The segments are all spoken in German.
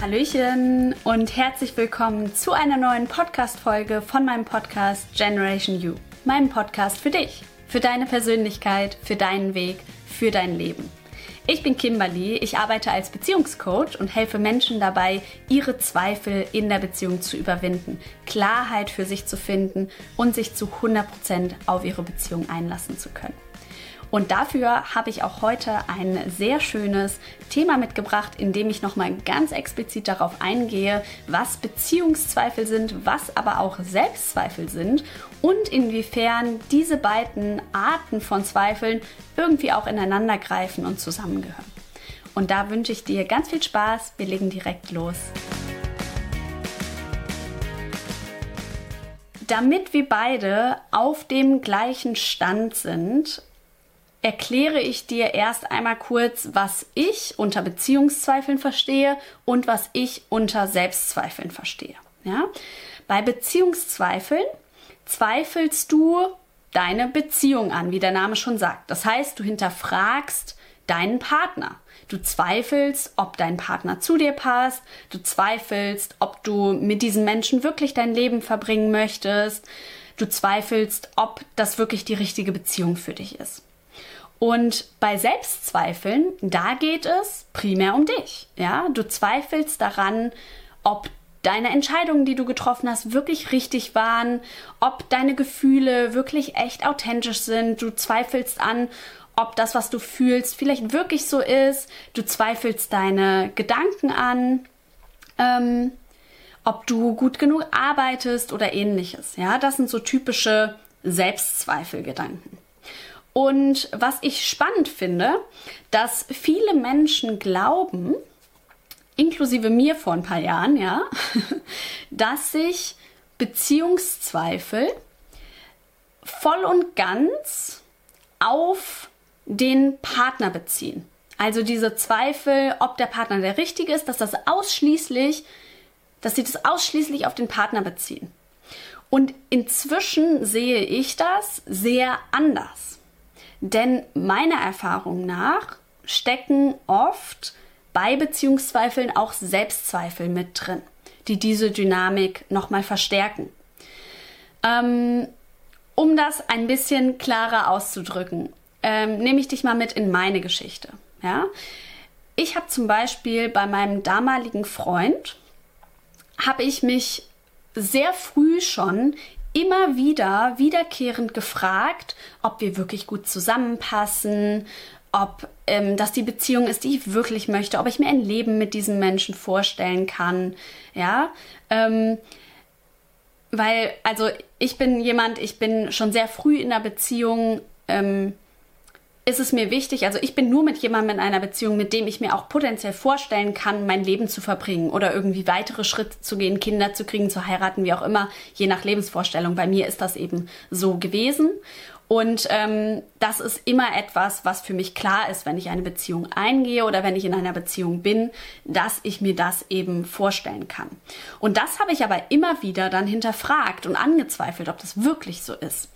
Hallöchen und herzlich willkommen zu einer neuen Podcast-Folge von meinem Podcast Generation You. Meinem Podcast für dich, für deine Persönlichkeit, für deinen Weg, für dein Leben. Ich bin Kimberly, ich arbeite als Beziehungscoach und helfe Menschen dabei, ihre Zweifel in der Beziehung zu überwinden, Klarheit für sich zu finden und sich zu 100% auf ihre Beziehung einlassen zu können. Und dafür habe ich auch heute ein sehr schönes Thema mitgebracht, in dem ich nochmal ganz explizit darauf eingehe, was Beziehungszweifel sind, was aber auch Selbstzweifel sind und inwiefern diese beiden Arten von Zweifeln irgendwie auch ineinander greifen und zusammengehören. Und da wünsche ich dir ganz viel Spaß. Wir legen direkt los. Damit wir beide auf dem gleichen Stand sind, erkläre ich dir erst einmal kurz, was ich unter Beziehungszweifeln verstehe und was ich unter Selbstzweifeln verstehe. Ja? Bei Beziehungszweifeln zweifelst du deine Beziehung an, wie der Name schon sagt. Das heißt, du hinterfragst deinen Partner. Du zweifelst, ob dein Partner zu dir passt. Du zweifelst, ob du mit diesem Menschen wirklich dein Leben verbringen möchtest. Du zweifelst, ob das wirklich die richtige Beziehung für dich ist. Und bei Selbstzweifeln, da geht es primär um dich. Ja, du zweifelst daran, ob deine Entscheidungen, die du getroffen hast, wirklich richtig waren, ob deine Gefühle wirklich echt authentisch sind. Du zweifelst an, ob das, was du fühlst, vielleicht wirklich so ist. Du zweifelst deine Gedanken an, ähm, ob du gut genug arbeitest oder ähnliches. Ja, das sind so typische Selbstzweifelgedanken. Und was ich spannend finde, dass viele Menschen glauben, inklusive mir vor ein paar Jahren, ja, dass sich Beziehungszweifel voll und ganz auf den Partner beziehen. Also diese Zweifel, ob der Partner der richtige ist, dass das ausschließlich, dass sie das ausschließlich auf den Partner beziehen. Und inzwischen sehe ich das sehr anders. Denn meiner Erfahrung nach stecken oft bei Beziehungszweifeln auch Selbstzweifel mit drin, die diese Dynamik nochmal verstärken. Ähm, um das ein bisschen klarer auszudrücken, ähm, nehme ich dich mal mit in meine Geschichte. Ja? Ich habe zum Beispiel bei meinem damaligen Freund, habe ich mich sehr früh schon immer wieder wiederkehrend gefragt, ob wir wirklich gut zusammenpassen, ob ähm, das die Beziehung ist, die ich wirklich möchte, ob ich mir ein Leben mit diesem Menschen vorstellen kann, ja. Ähm, weil, also ich bin jemand, ich bin schon sehr früh in der Beziehung ähm, ist es mir wichtig, also ich bin nur mit jemandem in einer Beziehung, mit dem ich mir auch potenziell vorstellen kann, mein Leben zu verbringen oder irgendwie weitere Schritte zu gehen, Kinder zu kriegen, zu heiraten, wie auch immer, je nach Lebensvorstellung. Bei mir ist das eben so gewesen. Und ähm, das ist immer etwas, was für mich klar ist, wenn ich eine Beziehung eingehe oder wenn ich in einer Beziehung bin, dass ich mir das eben vorstellen kann. Und das habe ich aber immer wieder dann hinterfragt und angezweifelt, ob das wirklich so ist.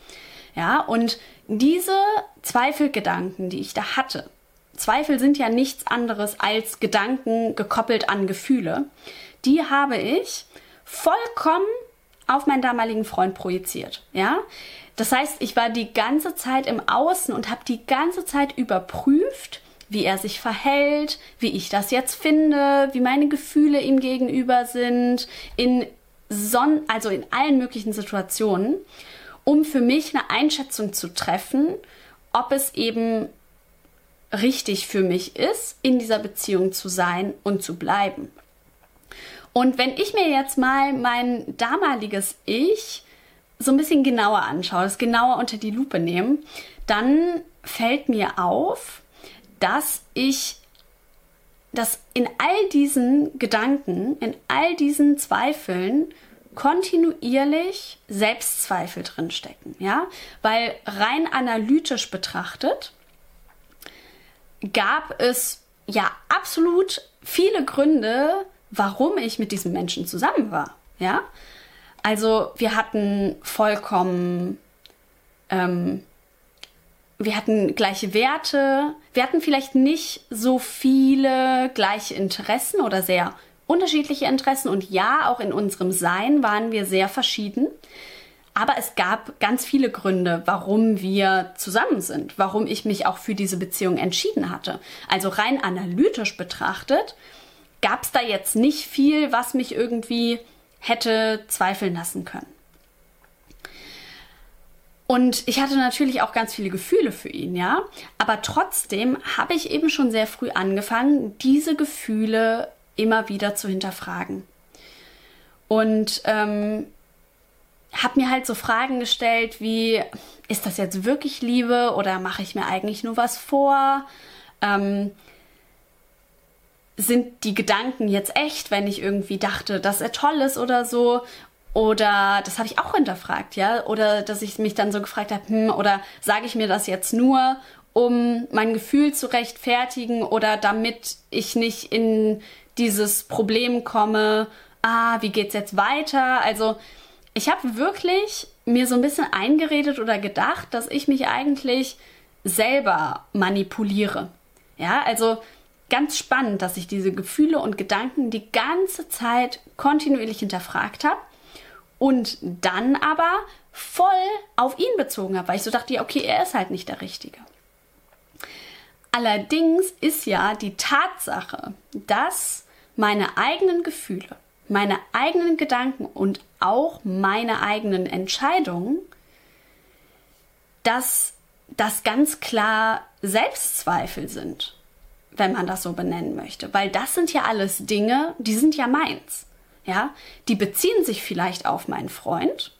Ja, und diese Zweifelgedanken, die ich da hatte, Zweifel sind ja nichts anderes als Gedanken gekoppelt an Gefühle, die habe ich vollkommen auf meinen damaligen Freund projiziert. Ja, das heißt, ich war die ganze Zeit im Außen und habe die ganze Zeit überprüft, wie er sich verhält, wie ich das jetzt finde, wie meine Gefühle ihm gegenüber sind, in Son also in allen möglichen Situationen um für mich eine Einschätzung zu treffen, ob es eben richtig für mich ist, in dieser Beziehung zu sein und zu bleiben. Und wenn ich mir jetzt mal mein damaliges Ich so ein bisschen genauer anschaue, das genauer unter die Lupe nehme, dann fällt mir auf, dass ich dass in all diesen Gedanken, in all diesen Zweifeln kontinuierlich Selbstzweifel drinstecken, ja, weil rein analytisch betrachtet gab es ja absolut viele Gründe, warum ich mit diesem Menschen zusammen war, ja. Also wir hatten vollkommen, ähm, wir hatten gleiche Werte, wir hatten vielleicht nicht so viele gleiche Interessen oder sehr unterschiedliche Interessen und ja, auch in unserem Sein waren wir sehr verschieden. Aber es gab ganz viele Gründe, warum wir zusammen sind, warum ich mich auch für diese Beziehung entschieden hatte. Also rein analytisch betrachtet gab es da jetzt nicht viel, was mich irgendwie hätte zweifeln lassen können. Und ich hatte natürlich auch ganz viele Gefühle für ihn, ja. Aber trotzdem habe ich eben schon sehr früh angefangen, diese Gefühle immer wieder zu hinterfragen. Und ähm, habe mir halt so Fragen gestellt wie, ist das jetzt wirklich Liebe oder mache ich mir eigentlich nur was vor? Ähm, sind die Gedanken jetzt echt, wenn ich irgendwie dachte, dass er toll ist oder so? Oder das habe ich auch hinterfragt, ja? Oder dass ich mich dann so gefragt habe, hm, oder sage ich mir das jetzt nur, um mein Gefühl zu rechtfertigen oder damit ich nicht in dieses Problem komme, ah, wie geht's jetzt weiter? Also ich habe wirklich mir so ein bisschen eingeredet oder gedacht, dass ich mich eigentlich selber manipuliere. Ja, also ganz spannend, dass ich diese Gefühle und Gedanken die ganze Zeit kontinuierlich hinterfragt habe und dann aber voll auf ihn bezogen habe, weil ich so dachte, ja, okay, er ist halt nicht der Richtige. Allerdings ist ja die Tatsache, dass meine eigenen Gefühle, meine eigenen Gedanken und auch meine eigenen Entscheidungen, dass das ganz klar Selbstzweifel sind wenn man das so benennen möchte. Weil das sind ja alles Dinge, die sind ja meins. Ja, die beziehen sich vielleicht auf meinen Freund,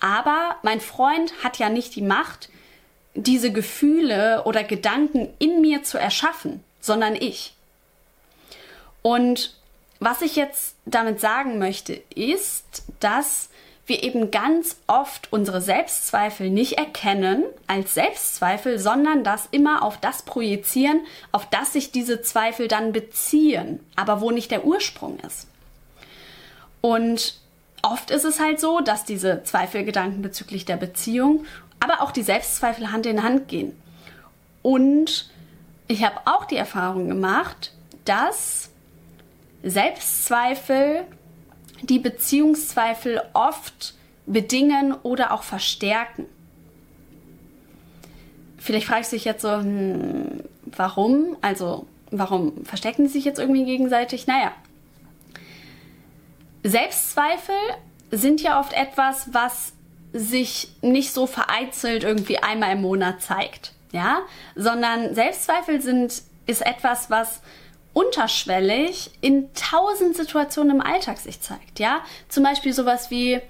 aber mein Freund hat ja nicht die Macht, diese Gefühle oder Gedanken in mir zu erschaffen, sondern ich. Und was ich jetzt damit sagen möchte, ist, dass wir eben ganz oft unsere Selbstzweifel nicht erkennen als Selbstzweifel, sondern das immer auf das projizieren, auf das sich diese Zweifel dann beziehen, aber wo nicht der Ursprung ist. Und oft ist es halt so, dass diese Zweifelgedanken bezüglich der Beziehung, aber auch die Selbstzweifel Hand in Hand gehen. Und ich habe auch die Erfahrung gemacht, dass Selbstzweifel die Beziehungszweifel oft bedingen oder auch verstärken. Vielleicht fragst du dich jetzt so, hm, warum? Also, warum verstecken die sich jetzt irgendwie gegenseitig? Naja, Selbstzweifel sind ja oft etwas, was sich nicht so vereinzelt irgendwie einmal im Monat zeigt, ja, sondern Selbstzweifel sind ist etwas, was unterschwellig in tausend Situationen im Alltag sich zeigt. Ja, zum Beispiel sowas wie,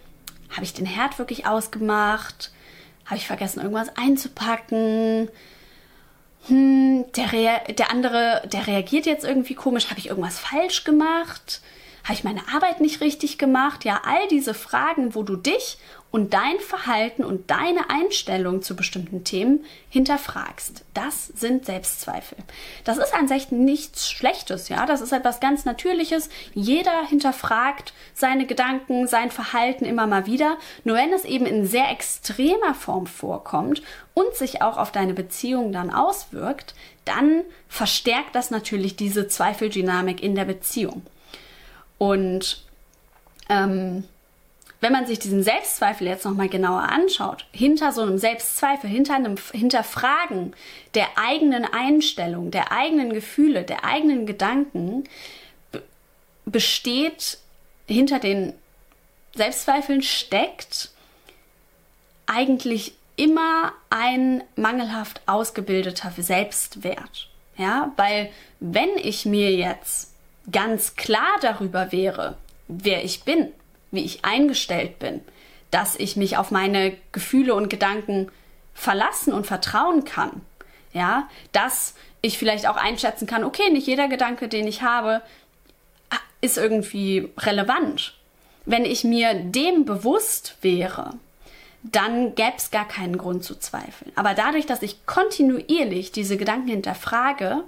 habe ich den Herd wirklich ausgemacht? Habe ich vergessen, irgendwas einzupacken? Hm, der, der andere, der reagiert jetzt irgendwie komisch. Habe ich irgendwas falsch gemacht? Habe ich meine Arbeit nicht richtig gemacht? Ja, all diese Fragen, wo du dich und dein Verhalten und deine Einstellung zu bestimmten Themen hinterfragst. Das sind Selbstzweifel. Das ist an sich nichts Schlechtes, ja. Das ist etwas ganz Natürliches. Jeder hinterfragt seine Gedanken, sein Verhalten immer mal wieder. Nur wenn es eben in sehr extremer Form vorkommt und sich auch auf deine Beziehung dann auswirkt, dann verstärkt das natürlich diese Zweifeldynamik in der Beziehung. Und ähm, wenn man sich diesen Selbstzweifel jetzt nochmal genauer anschaut, hinter so einem Selbstzweifel, hinter einem Hinterfragen der eigenen Einstellung, der eigenen Gefühle, der eigenen Gedanken, besteht hinter den Selbstzweifeln steckt eigentlich immer ein mangelhaft ausgebildeter Selbstwert. Ja, weil wenn ich mir jetzt ganz klar darüber wäre, wer ich bin, wie ich eingestellt bin, dass ich mich auf meine Gefühle und Gedanken verlassen und vertrauen kann, ja, dass ich vielleicht auch einschätzen kann, okay, nicht jeder Gedanke, den ich habe, ist irgendwie relevant. Wenn ich mir dem bewusst wäre, dann gäbe es gar keinen Grund zu zweifeln. Aber dadurch, dass ich kontinuierlich diese Gedanken hinterfrage,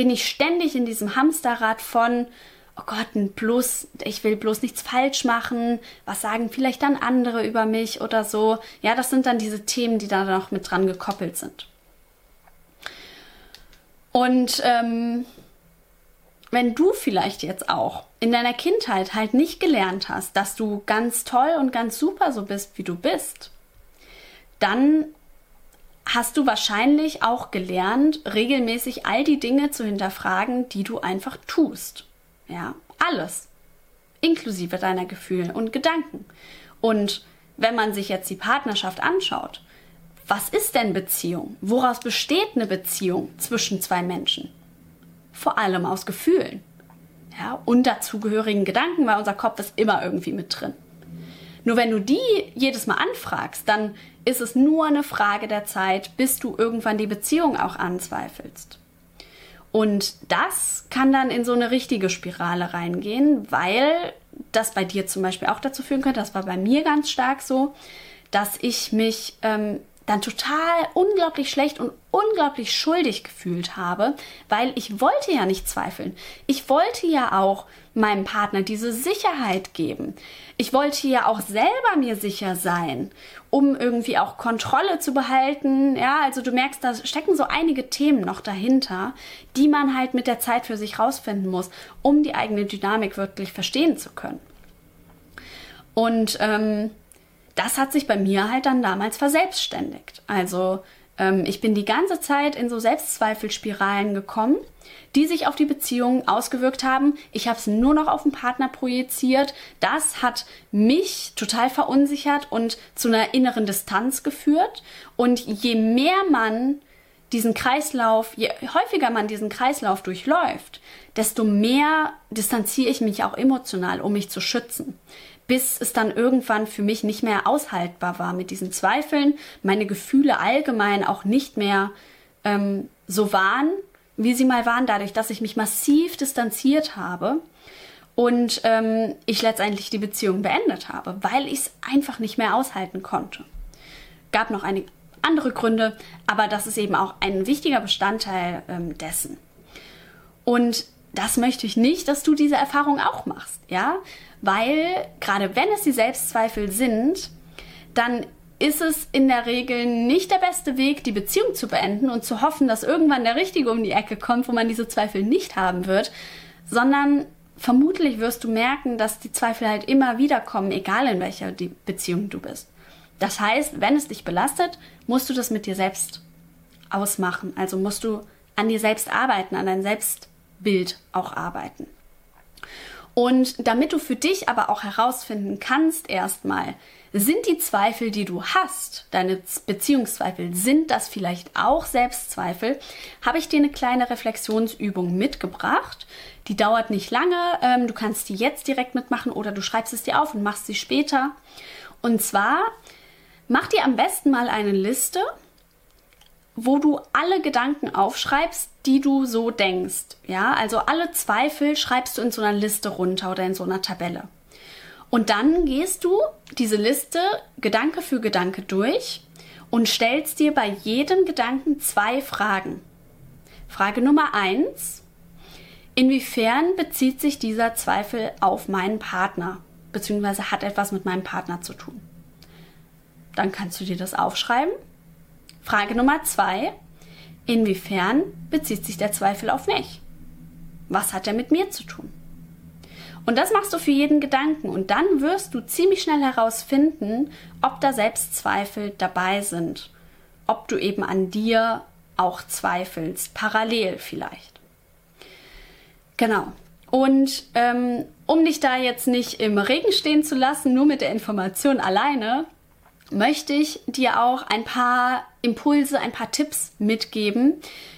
bin ich ständig in diesem Hamsterrad von, oh Gott, bloß, ich will bloß nichts falsch machen, was sagen vielleicht dann andere über mich oder so. Ja, das sind dann diese Themen, die da noch mit dran gekoppelt sind. Und ähm, wenn du vielleicht jetzt auch in deiner Kindheit halt nicht gelernt hast, dass du ganz toll und ganz super so bist, wie du bist, dann hast du wahrscheinlich auch gelernt, regelmäßig all die Dinge zu hinterfragen, die du einfach tust. Ja, alles. Inklusive deiner Gefühle und Gedanken. Und wenn man sich jetzt die Partnerschaft anschaut, was ist denn Beziehung? Woraus besteht eine Beziehung zwischen zwei Menschen? Vor allem aus Gefühlen. Ja, und dazugehörigen Gedanken, weil unser Kopf ist immer irgendwie mit drin. Nur wenn du die jedes Mal anfragst, dann ist es nur eine Frage der Zeit, bis du irgendwann die Beziehung auch anzweifelst. Und das kann dann in so eine richtige Spirale reingehen, weil das bei dir zum Beispiel auch dazu führen könnte, das war bei mir ganz stark so, dass ich mich ähm, dann total unglaublich schlecht und unglaublich schuldig gefühlt habe, weil ich wollte ja nicht zweifeln. Ich wollte ja auch meinem Partner diese Sicherheit geben. Ich wollte ja auch selber mir sicher sein, um irgendwie auch Kontrolle zu behalten. Ja, also du merkst, da stecken so einige Themen noch dahinter, die man halt mit der Zeit für sich rausfinden muss, um die eigene Dynamik wirklich verstehen zu können. Und ähm, das hat sich bei mir halt dann damals verselbstständigt. Also ähm, ich bin die ganze Zeit in so Selbstzweifelspiralen gekommen, die sich auf die Beziehung ausgewirkt haben. Ich habe es nur noch auf den Partner projiziert. Das hat mich total verunsichert und zu einer inneren Distanz geführt. Und je mehr man diesen Kreislauf, je häufiger man diesen Kreislauf durchläuft, desto mehr distanziere ich mich auch emotional, um mich zu schützen bis es dann irgendwann für mich nicht mehr aushaltbar war mit diesen Zweifeln, meine Gefühle allgemein auch nicht mehr ähm, so waren, wie sie mal waren, dadurch, dass ich mich massiv distanziert habe und ähm, ich letztendlich die Beziehung beendet habe, weil ich es einfach nicht mehr aushalten konnte. Gab noch einige andere Gründe, aber das ist eben auch ein wichtiger Bestandteil ähm, dessen. Und das möchte ich nicht, dass du diese Erfahrung auch machst, ja? weil gerade wenn es die Selbstzweifel sind, dann ist es in der Regel nicht der beste Weg, die Beziehung zu beenden und zu hoffen, dass irgendwann der Richtige um die Ecke kommt, wo man diese Zweifel nicht haben wird, sondern vermutlich wirst du merken, dass die Zweifel halt immer wieder kommen, egal in welcher Beziehung du bist. Das heißt, wenn es dich belastet, musst du das mit dir selbst ausmachen. Also musst du an dir selbst arbeiten, an dein Selbstbild auch arbeiten. Und damit du für dich aber auch herausfinden kannst, erstmal, sind die Zweifel, die du hast, deine Beziehungszweifel, sind das vielleicht auch Selbstzweifel, habe ich dir eine kleine Reflexionsübung mitgebracht. Die dauert nicht lange, ähm, du kannst die jetzt direkt mitmachen oder du schreibst es dir auf und machst sie später. Und zwar, mach dir am besten mal eine Liste wo du alle Gedanken aufschreibst, die du so denkst. Ja, also alle Zweifel schreibst du in so einer Liste runter oder in so einer Tabelle. Und dann gehst du diese Liste Gedanke für Gedanke durch und stellst dir bei jedem Gedanken zwei Fragen. Frage Nummer eins: Inwiefern bezieht sich dieser Zweifel auf meinen Partner, beziehungsweise hat etwas mit meinem Partner zu tun? Dann kannst du dir das aufschreiben Frage Nummer zwei. Inwiefern bezieht sich der Zweifel auf mich? Was hat er mit mir zu tun? Und das machst du für jeden Gedanken und dann wirst du ziemlich schnell herausfinden, ob da Selbstzweifel dabei sind, ob du eben an dir auch zweifelst, parallel vielleicht. Genau. Und ähm, um dich da jetzt nicht im Regen stehen zu lassen, nur mit der Information alleine, möchte ich dir auch ein paar Impulse, ein paar Tipps mitgeben,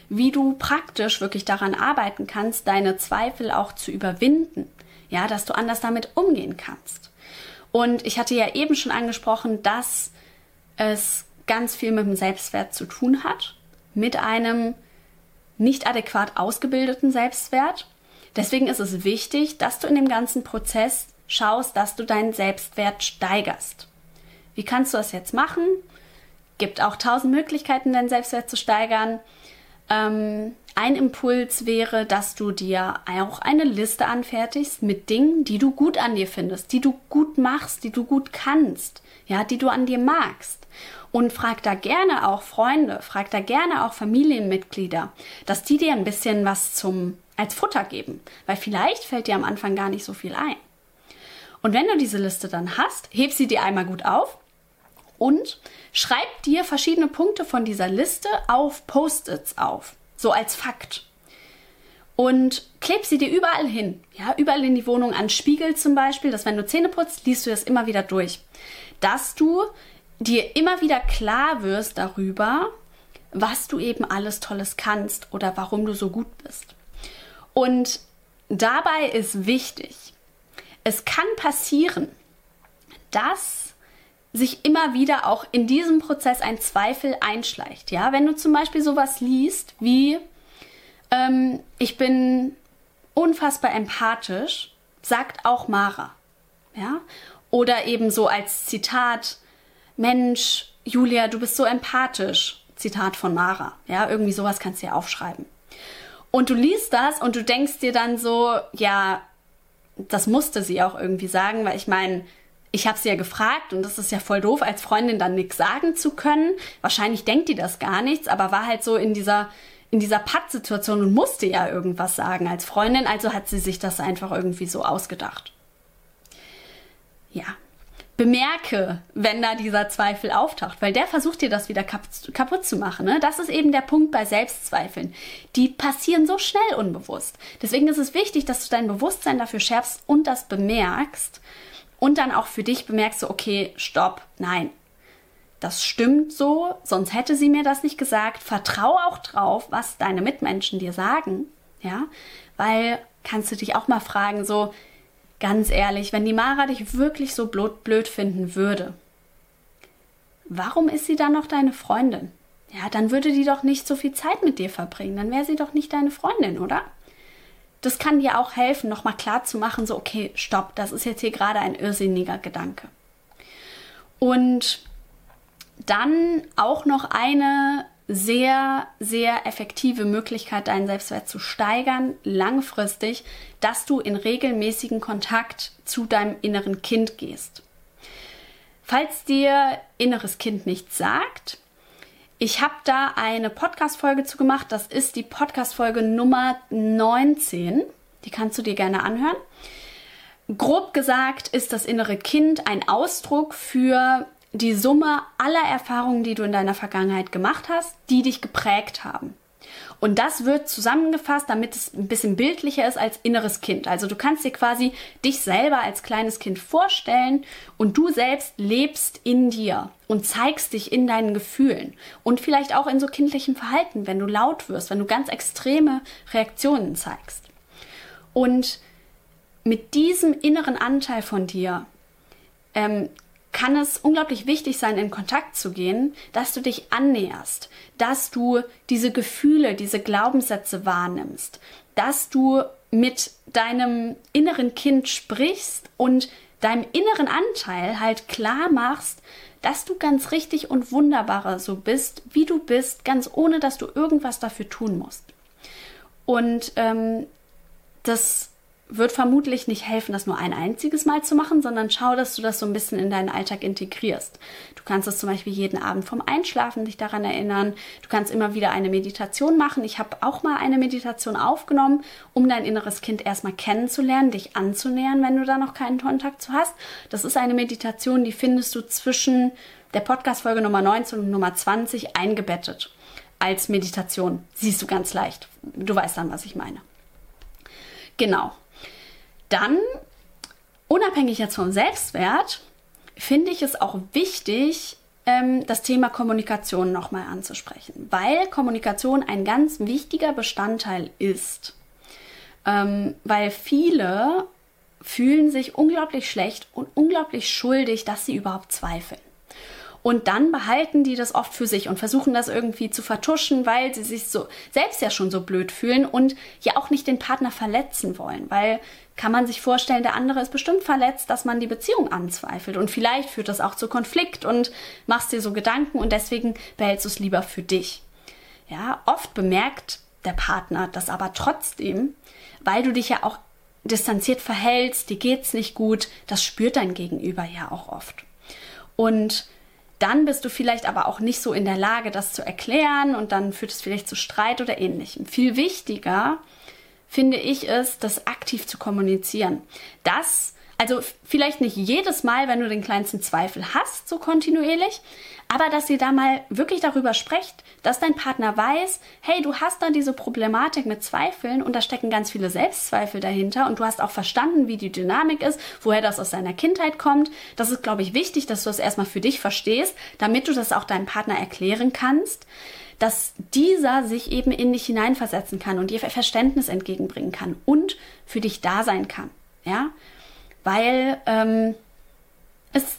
wie du praktisch wirklich daran arbeiten kannst, deine Zweifel auch zu überwinden. Ja, dass du anders damit umgehen kannst. Und ich hatte ja eben schon angesprochen, dass es ganz viel mit dem Selbstwert zu tun hat, mit einem nicht adäquat ausgebildeten Selbstwert. Deswegen ist es wichtig, dass du in dem ganzen Prozess schaust, dass du deinen Selbstwert steigerst. Wie kannst du das jetzt machen? Gibt auch tausend Möglichkeiten, deinen Selbstwert zu steigern. Ähm, ein Impuls wäre, dass du dir auch eine Liste anfertigst mit Dingen, die du gut an dir findest, die du gut machst, die du gut kannst, ja, die du an dir magst. Und frag da gerne auch Freunde, frag da gerne auch Familienmitglieder, dass die dir ein bisschen was zum als Futter geben, weil vielleicht fällt dir am Anfang gar nicht so viel ein. Und wenn du diese Liste dann hast, heb sie dir einmal gut auf und schreib dir verschiedene Punkte von dieser Liste auf Post-its auf, so als Fakt. Und kleb sie dir überall hin, ja, überall in die Wohnung an Spiegel zum Beispiel, dass wenn du Zähne putzt, liest du das immer wieder durch, dass du dir immer wieder klar wirst darüber, was du eben alles Tolles kannst oder warum du so gut bist. Und dabei ist wichtig, es kann passieren, dass sich immer wieder auch in diesem Prozess ein Zweifel einschleicht. Ja, wenn du zum Beispiel sowas liest wie ähm, ich bin unfassbar empathisch, sagt auch Mara. Ja, oder eben so als Zitat Mensch, Julia, du bist so empathisch. Zitat von Mara. Ja, irgendwie sowas kannst du ja aufschreiben. Und du liest das und du denkst dir dann so, ja, das musste sie auch irgendwie sagen, weil ich meine, ich habe sie ja gefragt und das ist ja voll doof, als Freundin dann nichts sagen zu können. Wahrscheinlich denkt die das gar nichts, aber war halt so in dieser in dieser Pattsituation und musste ja irgendwas sagen als Freundin, also hat sie sich das einfach irgendwie so ausgedacht. Ja, bemerke, wenn da dieser Zweifel auftaucht, weil der versucht dir das wieder kaputt zu machen. Ne? Das ist eben der Punkt bei Selbstzweifeln. Die passieren so schnell unbewusst. Deswegen ist es wichtig, dass du dein Bewusstsein dafür schärfst und das bemerkst und dann auch für dich bemerkst, so, okay, stopp, nein. Das stimmt so, sonst hätte sie mir das nicht gesagt. Vertrau auch drauf, was deine Mitmenschen dir sagen, ja, weil kannst du dich auch mal fragen, so, Ganz ehrlich, wenn die Mara dich wirklich so blöd finden würde, warum ist sie dann noch deine Freundin? Ja, dann würde die doch nicht so viel Zeit mit dir verbringen. Dann wäre sie doch nicht deine Freundin, oder? Das kann dir auch helfen, nochmal klar zu machen, so, okay, stopp, das ist jetzt hier gerade ein irrsinniger Gedanke. Und dann auch noch eine sehr, sehr effektive Möglichkeit, deinen Selbstwert zu steigern, langfristig, dass du in regelmäßigen Kontakt zu deinem inneren Kind gehst. Falls dir inneres Kind nichts sagt, ich habe da eine Podcast-Folge zu gemacht. Das ist die Podcast-Folge Nummer 19. Die kannst du dir gerne anhören. Grob gesagt ist das innere Kind ein Ausdruck für die Summe aller Erfahrungen, die du in deiner Vergangenheit gemacht hast, die dich geprägt haben. Und das wird zusammengefasst, damit es ein bisschen bildlicher ist als inneres Kind. Also du kannst dir quasi dich selber als kleines Kind vorstellen und du selbst lebst in dir und zeigst dich in deinen Gefühlen und vielleicht auch in so kindlichem Verhalten, wenn du laut wirst, wenn du ganz extreme Reaktionen zeigst. Und mit diesem inneren Anteil von dir ähm, kann es unglaublich wichtig sein, in Kontakt zu gehen, dass du dich annäherst, dass du diese Gefühle, diese Glaubenssätze wahrnimmst, dass du mit deinem inneren Kind sprichst und deinem inneren Anteil halt klar machst, dass du ganz richtig und wunderbarer so bist, wie du bist, ganz ohne dass du irgendwas dafür tun musst. Und ähm, das wird vermutlich nicht helfen, das nur ein einziges Mal zu machen, sondern schau, dass du das so ein bisschen in deinen Alltag integrierst. Du kannst es zum Beispiel jeden Abend vom Einschlafen dich daran erinnern. Du kannst immer wieder eine Meditation machen. Ich habe auch mal eine Meditation aufgenommen, um dein inneres Kind erstmal kennenzulernen, dich anzunähern, wenn du da noch keinen Kontakt zu hast. Das ist eine Meditation, die findest du zwischen der Podcast-Folge Nummer 19 und Nummer 20 eingebettet. Als Meditation. Siehst du ganz leicht. Du weißt dann, was ich meine. Genau. Dann, unabhängig jetzt vom Selbstwert, finde ich es auch wichtig, ähm, das Thema Kommunikation nochmal anzusprechen, weil Kommunikation ein ganz wichtiger Bestandteil ist. Ähm, weil viele fühlen sich unglaublich schlecht und unglaublich schuldig, dass sie überhaupt zweifeln. Und dann behalten die das oft für sich und versuchen das irgendwie zu vertuschen, weil sie sich so selbst ja schon so blöd fühlen und ja auch nicht den Partner verletzen wollen, weil kann man sich vorstellen, der andere ist bestimmt verletzt, dass man die Beziehung anzweifelt und vielleicht führt das auch zu Konflikt und machst dir so Gedanken und deswegen behältst du es lieber für dich. Ja, oft bemerkt der Partner das aber trotzdem, weil du dich ja auch distanziert verhältst, dir geht's nicht gut, das spürt dein Gegenüber ja auch oft. Und dann bist du vielleicht aber auch nicht so in der Lage, das zu erklären und dann führt es vielleicht zu Streit oder ähnlichem. Viel wichtiger finde ich es, das aktiv zu kommunizieren. Das, also vielleicht nicht jedes Mal, wenn du den kleinsten Zweifel hast, so kontinuierlich, aber dass ihr da mal wirklich darüber sprecht, dass dein Partner weiß, hey, du hast da diese Problematik mit Zweifeln und da stecken ganz viele Selbstzweifel dahinter und du hast auch verstanden, wie die Dynamik ist, woher das aus deiner Kindheit kommt. Das ist, glaube ich, wichtig, dass du das erstmal für dich verstehst, damit du das auch deinem Partner erklären kannst dass dieser sich eben in dich hineinversetzen kann und dir Verständnis entgegenbringen kann und für dich da sein kann. Ja, weil ähm, es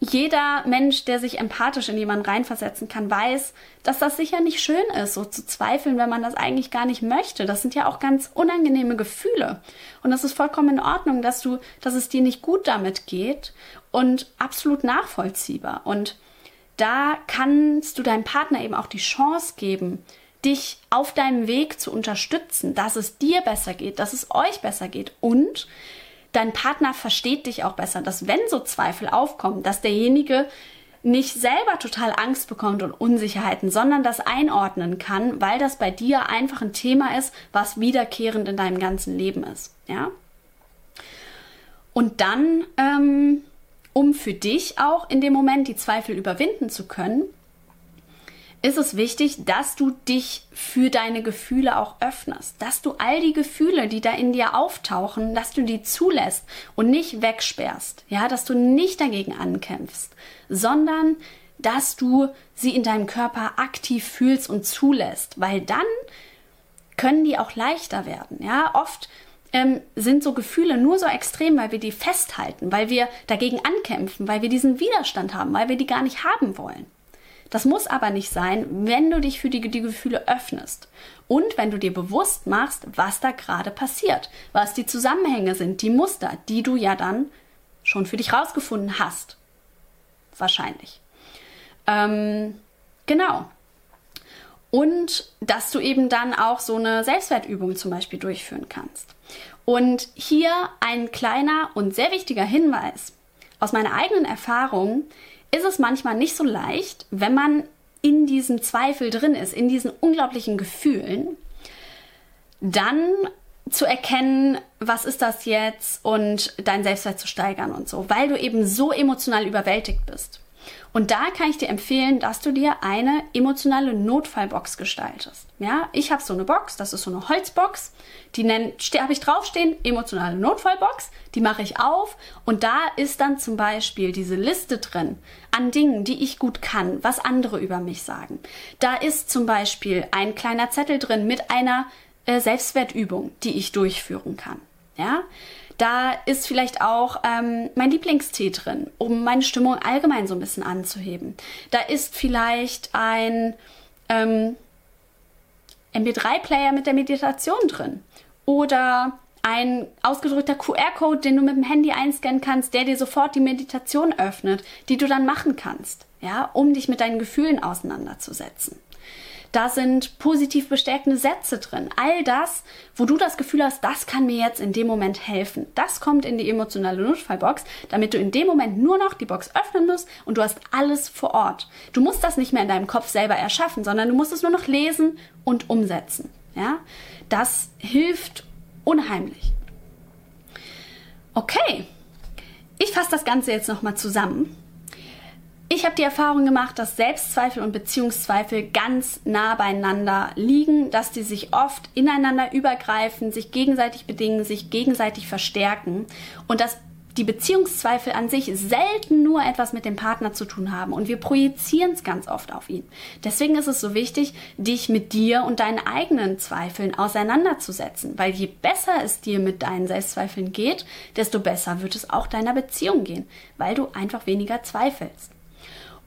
jeder Mensch, der sich empathisch in jemanden reinversetzen kann, weiß, dass das sicher nicht schön ist, so zu zweifeln, wenn man das eigentlich gar nicht möchte. Das sind ja auch ganz unangenehme Gefühle. Und das ist vollkommen in Ordnung, dass du, dass es dir nicht gut damit geht und absolut nachvollziehbar. Und da kannst du deinem Partner eben auch die Chance geben, dich auf deinem Weg zu unterstützen, dass es dir besser geht, dass es euch besser geht und dein Partner versteht dich auch besser, dass wenn so Zweifel aufkommen, dass derjenige nicht selber total Angst bekommt und Unsicherheiten, sondern das einordnen kann, weil das bei dir einfach ein Thema ist, was wiederkehrend in deinem ganzen Leben ist. Ja? Und dann ähm, um für dich auch in dem Moment die Zweifel überwinden zu können, ist es wichtig, dass du dich für deine Gefühle auch öffnest, dass du all die Gefühle, die da in dir auftauchen, dass du die zulässt und nicht wegsperrst, ja, dass du nicht dagegen ankämpfst, sondern dass du sie in deinem Körper aktiv fühlst und zulässt, weil dann können die auch leichter werden, ja, oft ähm, sind so Gefühle nur so extrem, weil wir die festhalten, weil wir dagegen ankämpfen, weil wir diesen Widerstand haben, weil wir die gar nicht haben wollen. Das muss aber nicht sein, wenn du dich für die, die Gefühle öffnest und wenn du dir bewusst machst, was da gerade passiert, was die Zusammenhänge sind, die Muster, die du ja dann schon für dich rausgefunden hast. Wahrscheinlich. Ähm, genau. Und dass du eben dann auch so eine Selbstwertübung zum Beispiel durchführen kannst. Und hier ein kleiner und sehr wichtiger Hinweis. Aus meiner eigenen Erfahrung ist es manchmal nicht so leicht, wenn man in diesem Zweifel drin ist, in diesen unglaublichen Gefühlen, dann zu erkennen, was ist das jetzt und dein Selbstwert zu steigern und so, weil du eben so emotional überwältigt bist. Und da kann ich dir empfehlen, dass du dir eine emotionale Notfallbox gestaltest. Ja, ich habe so eine Box, das ist so eine Holzbox, die habe ich draufstehen, emotionale Notfallbox, die mache ich auf und da ist dann zum Beispiel diese Liste drin an Dingen, die ich gut kann, was andere über mich sagen. Da ist zum Beispiel ein kleiner Zettel drin mit einer äh, Selbstwertübung, die ich durchführen kann. Ja, da ist vielleicht auch ähm, mein Lieblingstee drin, um meine Stimmung allgemein so ein bisschen anzuheben. Da ist vielleicht ein ähm, MP3-Player mit der Meditation drin. Oder ein ausgedrückter QR-Code, den du mit dem Handy einscannen kannst, der dir sofort die Meditation öffnet, die du dann machen kannst, ja, um dich mit deinen Gefühlen auseinanderzusetzen. Da sind positiv bestärkende Sätze drin. All das, wo du das Gefühl hast, das kann mir jetzt in dem Moment helfen. Das kommt in die emotionale Notfallbox, damit du in dem Moment nur noch die Box öffnen musst und du hast alles vor Ort. Du musst das nicht mehr in deinem Kopf selber erschaffen, sondern du musst es nur noch lesen und umsetzen. Ja? Das hilft unheimlich. Okay, ich fasse das Ganze jetzt nochmal zusammen. Ich habe die Erfahrung gemacht, dass Selbstzweifel und Beziehungszweifel ganz nah beieinander liegen, dass die sich oft ineinander übergreifen, sich gegenseitig bedingen, sich gegenseitig verstärken und dass die Beziehungszweifel an sich selten nur etwas mit dem Partner zu tun haben und wir projizieren es ganz oft auf ihn. Deswegen ist es so wichtig, dich mit dir und deinen eigenen Zweifeln auseinanderzusetzen, weil je besser es dir mit deinen Selbstzweifeln geht, desto besser wird es auch deiner Beziehung gehen, weil du einfach weniger zweifelst.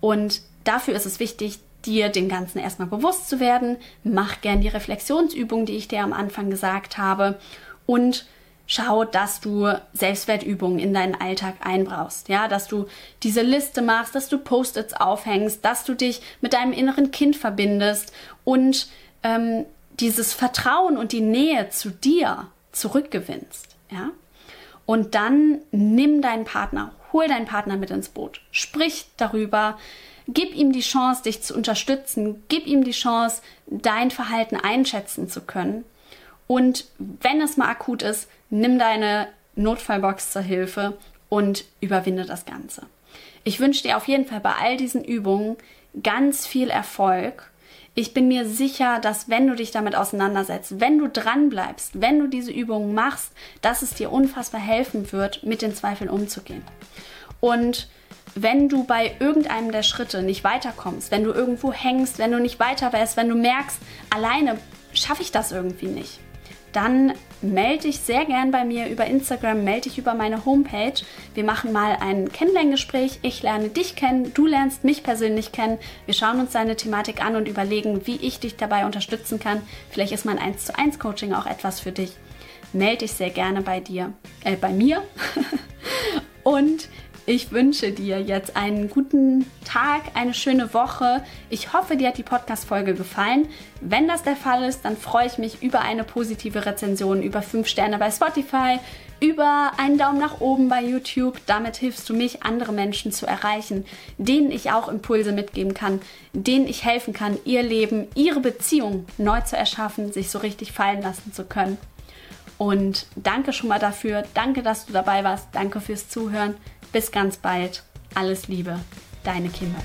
Und dafür ist es wichtig, dir dem Ganzen erstmal bewusst zu werden. Mach gern die Reflexionsübung, die ich dir am Anfang gesagt habe. Und schau, dass du Selbstwertübungen in deinen Alltag einbraust. Ja, dass du diese Liste machst, dass du Post-its aufhängst, dass du dich mit deinem inneren Kind verbindest und ähm, dieses Vertrauen und die Nähe zu dir zurückgewinnst. Ja, und dann nimm deinen Partner, hol deinen Partner mit ins Boot, sprich darüber, gib ihm die Chance, dich zu unterstützen, gib ihm die Chance, dein Verhalten einschätzen zu können Und wenn es mal akut ist, nimm deine Notfallbox zur Hilfe und überwinde das Ganze. Ich wünsche dir auf jeden Fall bei all diesen Übungen ganz viel Erfolg. Ich bin mir sicher, dass wenn du dich damit auseinandersetzt, wenn du dran bleibst, wenn du diese Übungen machst, dass es dir unfassbar helfen wird, mit den Zweifeln umzugehen. Und wenn du bei irgendeinem der Schritte nicht weiterkommst, wenn du irgendwo hängst, wenn du nicht weiter weißt, wenn du merkst, alleine schaffe ich das irgendwie nicht, dann melde dich sehr gern bei mir über Instagram, melde dich über meine Homepage. Wir machen mal ein Kennenlerngespräch. Ich lerne dich kennen, du lernst mich persönlich kennen. Wir schauen uns deine Thematik an und überlegen, wie ich dich dabei unterstützen kann. Vielleicht ist mein 1 zu 1 Coaching auch etwas für dich. Melde dich sehr gerne bei dir, äh, bei mir. und ich wünsche dir jetzt einen guten Tag, eine schöne Woche. Ich hoffe, dir hat die Podcast-Folge gefallen. Wenn das der Fall ist, dann freue ich mich über eine positive Rezension, über 5 Sterne bei Spotify, über einen Daumen nach oben bei YouTube. Damit hilfst du mich, andere Menschen zu erreichen, denen ich auch Impulse mitgeben kann, denen ich helfen kann, ihr Leben, ihre Beziehung neu zu erschaffen, sich so richtig fallen lassen zu können. Und danke schon mal dafür. Danke, dass du dabei warst. Danke fürs Zuhören. Bis ganz bald. Alles Liebe. Deine Kimberly.